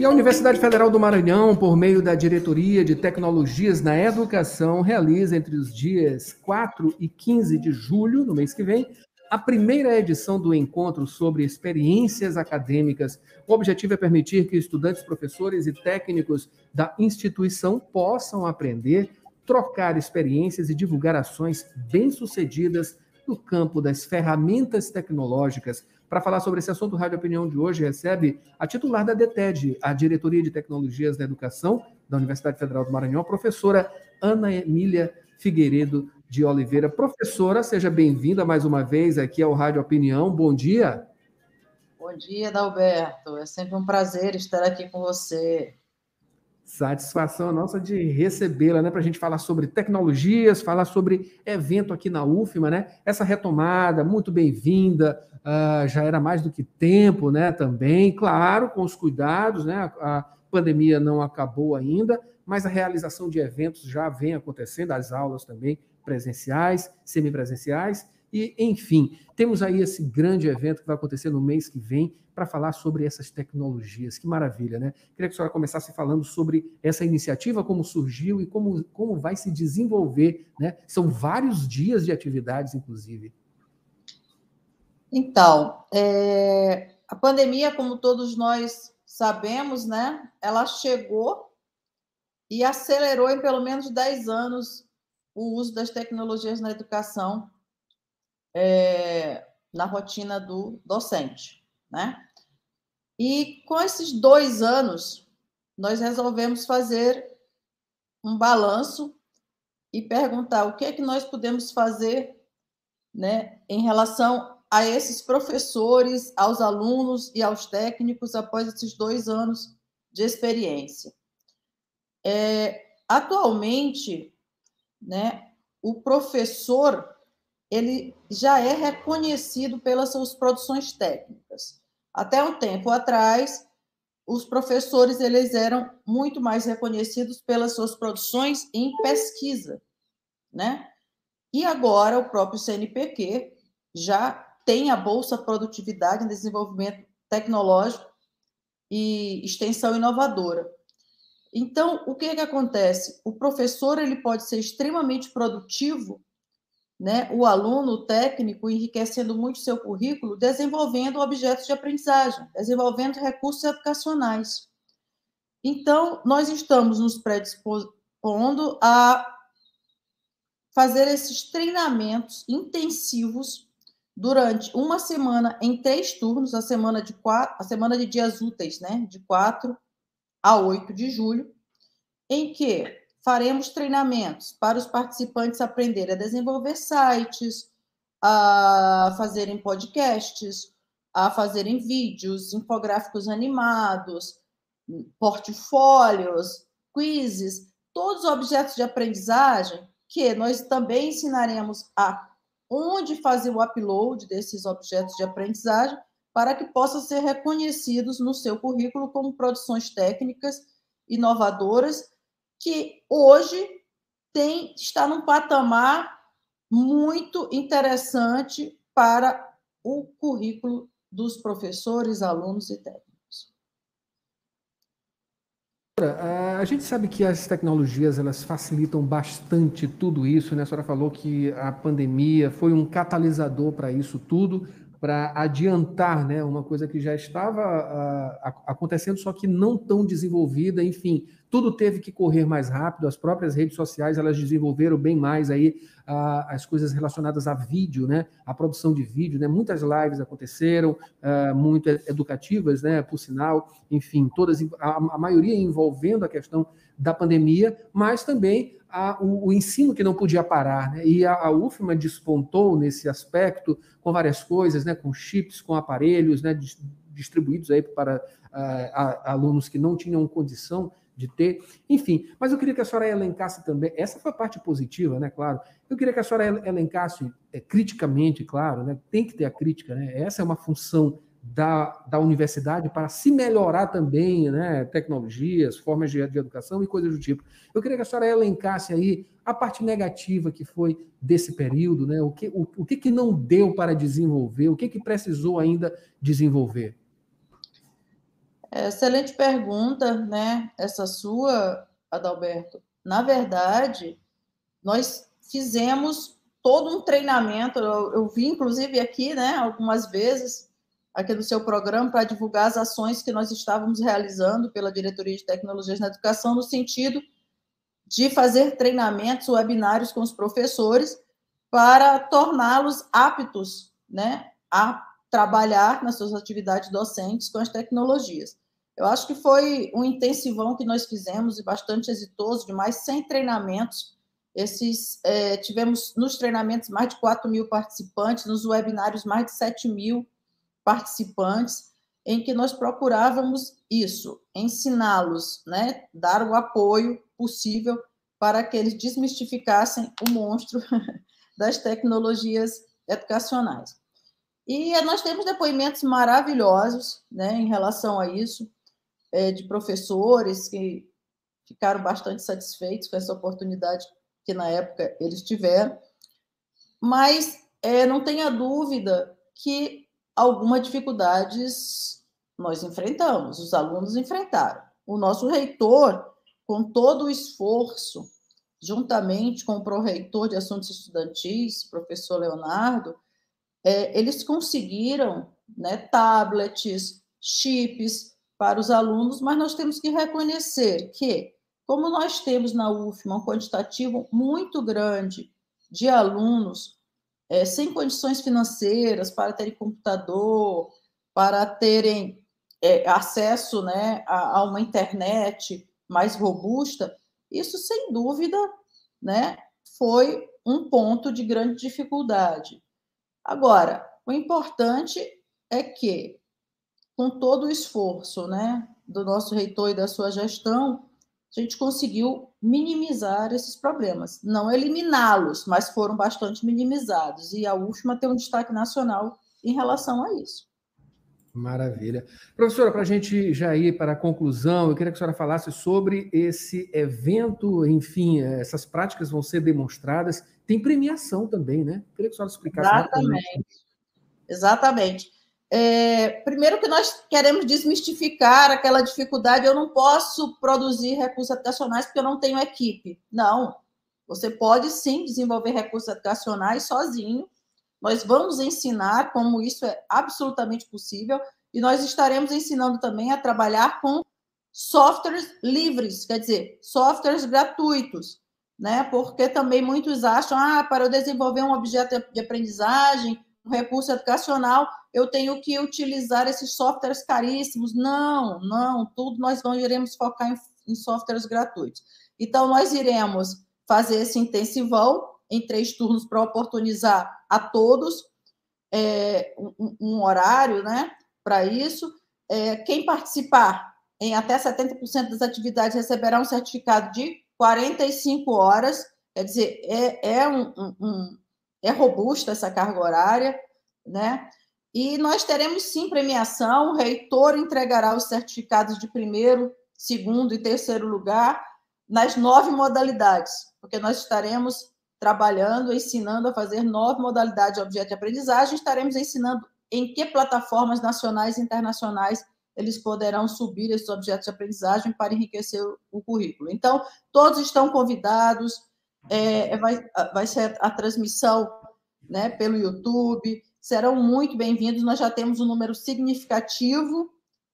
E a Universidade Federal do Maranhão, por meio da Diretoria de Tecnologias na Educação, realiza entre os dias 4 e 15 de julho, no mês que vem, a primeira edição do encontro sobre experiências acadêmicas. O objetivo é permitir que estudantes, professores e técnicos da instituição possam aprender, trocar experiências e divulgar ações bem-sucedidas no campo das ferramentas tecnológicas para falar sobre esse assunto, o Rádio Opinião de hoje recebe a titular da DETED, a Diretoria de Tecnologias da Educação da Universidade Federal do Maranhão, a professora Ana Emília Figueiredo de Oliveira. Professora, seja bem-vinda mais uma vez aqui ao Rádio Opinião. Bom dia. Bom dia, Dalberto. É sempre um prazer estar aqui com você. Satisfação nossa de recebê-la, né? Para a gente falar sobre tecnologias, falar sobre evento aqui na UFMA, né? Essa retomada, muito bem-vinda, uh, já era mais do que tempo, né? Também, claro, com os cuidados, né? A, a pandemia não acabou ainda, mas a realização de eventos já vem acontecendo, as aulas também presenciais, semipresenciais, e, enfim, temos aí esse grande evento que vai acontecer no mês que vem para falar sobre essas tecnologias. Que maravilha, né? Queria que a senhora começasse falando sobre essa iniciativa, como surgiu e como, como vai se desenvolver, né? São vários dias de atividades, inclusive. Então, é, a pandemia, como todos nós sabemos, né? Ela chegou e acelerou em pelo menos 10 anos o uso das tecnologias na educação é, na rotina do docente, né? E com esses dois anos, nós resolvemos fazer um balanço e perguntar o que é que nós podemos fazer, né, em relação a esses professores, aos alunos e aos técnicos após esses dois anos de experiência. É, atualmente, né, o professor ele já é reconhecido pelas suas produções técnicas. Até um tempo atrás, os professores eles eram muito mais reconhecidos pelas suas produções em pesquisa, né? E agora o próprio CNPq já tem a bolsa produtividade em desenvolvimento tecnológico e extensão inovadora. Então, o que, que acontece? O professor ele pode ser extremamente produtivo né, o aluno, técnico, enriquecendo muito seu currículo, desenvolvendo objetos de aprendizagem, desenvolvendo recursos educacionais. Então, nós estamos nos predispondo a fazer esses treinamentos intensivos durante uma semana em três turnos, a semana de quatro, a semana de dias úteis, né, de 4 a 8 de julho, em que faremos treinamentos para os participantes aprenderem a desenvolver sites, a fazerem podcasts, a fazerem vídeos, infográficos animados, portfólios, quizzes, todos os objetos de aprendizagem que nós também ensinaremos a onde fazer o upload desses objetos de aprendizagem para que possam ser reconhecidos no seu currículo como produções técnicas inovadoras que hoje tem, está num patamar muito interessante para o currículo dos professores, alunos e técnicos. A gente sabe que as tecnologias elas facilitam bastante tudo isso, né? A senhora falou que a pandemia foi um catalisador para isso tudo para adiantar né, uma coisa que já estava uh, acontecendo, só que não tão desenvolvida, enfim, tudo teve que correr mais rápido, as próprias redes sociais elas desenvolveram bem mais aí uh, as coisas relacionadas a vídeo, né, a produção de vídeo, né, muitas lives aconteceram, uh, muito educativas, né, por sinal, enfim, todas, a, a maioria envolvendo a questão da pandemia, mas também a, o, o, ensino que não podia parar. Né? E a, a, UFMA despontou nesse aspecto com várias coisas, né? com chips, com aparelhos né? distribuídos aí para uh, alunos que não tinham condição de ter, enfim. Mas eu queria que a senhora elencasse também, essa foi a parte positiva, né, claro. Eu queria que a senhora elencasse é, criticamente, claro, né, tem que ter a crítica, né, essa é uma função da, da universidade para se melhorar também, né, tecnologias, formas de, de educação e coisas do tipo. Eu queria que a senhora elencasse aí a parte negativa que foi desse período, né, o que, o, o que, que não deu para desenvolver, o que, que precisou ainda desenvolver. Excelente pergunta, né? Essa sua, Adalberto. Na verdade, nós fizemos todo um treinamento. Eu, eu vi, inclusive, aqui, né, algumas vezes, aqui no seu programa, para divulgar as ações que nós estávamos realizando pela Diretoria de Tecnologias na Educação, no sentido de fazer treinamentos, webinários com os professores, para torná-los aptos né, a trabalhar nas suas atividades docentes com as tecnologias. Eu acho que foi um intensivão que nós fizemos e bastante exitoso, de mais 100 treinamentos. Esses, é, tivemos nos treinamentos mais de 4 mil participantes, nos webinários mais de 7 mil participantes, em que nós procurávamos isso, ensiná-los, né, dar o apoio possível para que eles desmistificassem o monstro das tecnologias educacionais. E nós temos depoimentos maravilhosos né, em relação a isso, é, de professores que ficaram bastante satisfeitos com essa oportunidade que na época eles tiveram. Mas é, não tenha dúvida que algumas dificuldades nós enfrentamos, os alunos enfrentaram. O nosso reitor, com todo o esforço, juntamente com o pró-reitor de assuntos estudantis, professor Leonardo, é, eles conseguiram né, tablets, chips para os alunos, mas nós temos que reconhecer que, como nós temos na UFMA um quantitativo muito grande de alunos é, sem condições financeiras para terem computador, para terem é, acesso né, a, a uma internet mais robusta, isso sem dúvida né, foi um ponto de grande dificuldade. Agora, o importante é que, com todo o esforço né, do nosso reitor e da sua gestão, a gente conseguiu minimizar esses problemas. Não eliminá-los, mas foram bastante minimizados. E a UFMA tem um destaque nacional em relação a isso. Maravilha. Professora, para a gente já ir para a conclusão, eu queria que a senhora falasse sobre esse evento, enfim, essas práticas vão ser demonstradas, tem premiação também, né? Eu queria que a senhora explicasse. Exatamente. Exatamente. É, primeiro que nós queremos desmistificar aquela dificuldade, eu não posso produzir recursos educacionais porque eu não tenho equipe. Não, você pode sim desenvolver recursos educacionais sozinho, nós vamos ensinar como isso é absolutamente possível e nós estaremos ensinando também a trabalhar com softwares livres, quer dizer, softwares gratuitos, né? Porque também muitos acham, ah, para eu desenvolver um objeto de aprendizagem, recurso educacional, eu tenho que utilizar esses softwares caríssimos. Não, não, tudo nós vamos, iremos focar em, em softwares gratuitos. Então, nós iremos fazer esse intensivão em três turnos para oportunizar a todos é, um, um, horário né, para isso. É, quem participar em até 70% das atividades receberá um certificado de 45 horas, quer dizer, é, é, um, um, é robusta essa carga horária, né? E nós teremos sim premiação, o reitor entregará os certificados de primeiro, segundo e terceiro lugar nas nove modalidades, porque nós estaremos trabalhando, ensinando a fazer nove modalidades de objeto de aprendizagem. Estaremos ensinando em que plataformas nacionais e internacionais eles poderão subir esses objetos de aprendizagem para enriquecer o currículo. Então, todos estão convidados, é, vai, vai ser a transmissão né, pelo YouTube, serão muito bem-vindos. Nós já temos um número significativo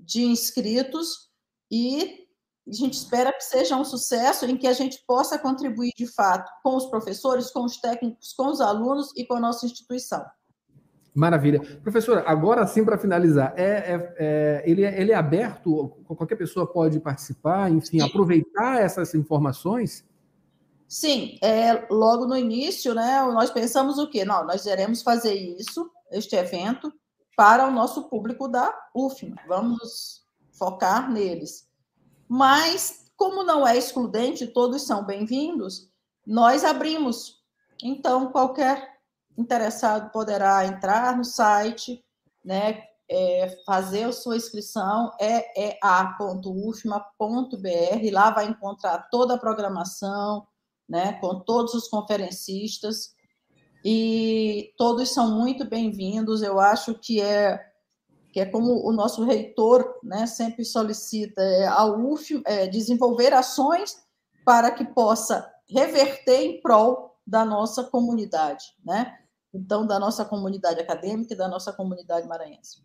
de inscritos e a gente espera que seja um sucesso em que a gente possa contribuir de fato com os professores, com os técnicos, com os alunos e com a nossa instituição. Maravilha. Professora, agora sim, para finalizar, é, é, é, ele, é, ele é aberto, qualquer pessoa pode participar, enfim, sim. aproveitar essas informações? Sim, é, logo no início, né, nós pensamos o quê? Não, nós iremos fazer isso, este evento, para o nosso público da UFM. Vamos focar neles. Mas, como não é excludente, todos são bem-vindos, nós abrimos. Então, qualquer interessado poderá entrar no site, né, é, fazer a sua inscrição, é, é a.ufma.br, lá vai encontrar toda a programação, né, com todos os conferencistas, e todos são muito bem-vindos, eu acho que é que é como o nosso reitor né, sempre solicita, é, a UF é, desenvolver ações para que possa reverter em prol da nossa comunidade, né? Então, da nossa comunidade acadêmica e da nossa comunidade maranhense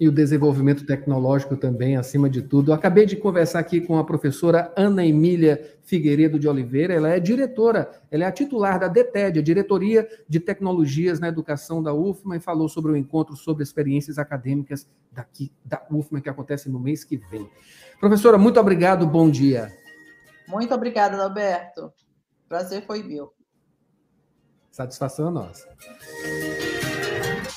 e o desenvolvimento tecnológico também, acima de tudo. Eu acabei de conversar aqui com a professora Ana Emília Figueiredo de Oliveira, ela é diretora, ela é a titular da DETED, a Diretoria de Tecnologias na Educação da UFMA, e falou sobre o encontro sobre experiências acadêmicas daqui da UFMA, que acontece no mês que vem. Professora, muito obrigado, bom dia. Muito obrigada, Alberto. Prazer foi meu. Satisfação nossa.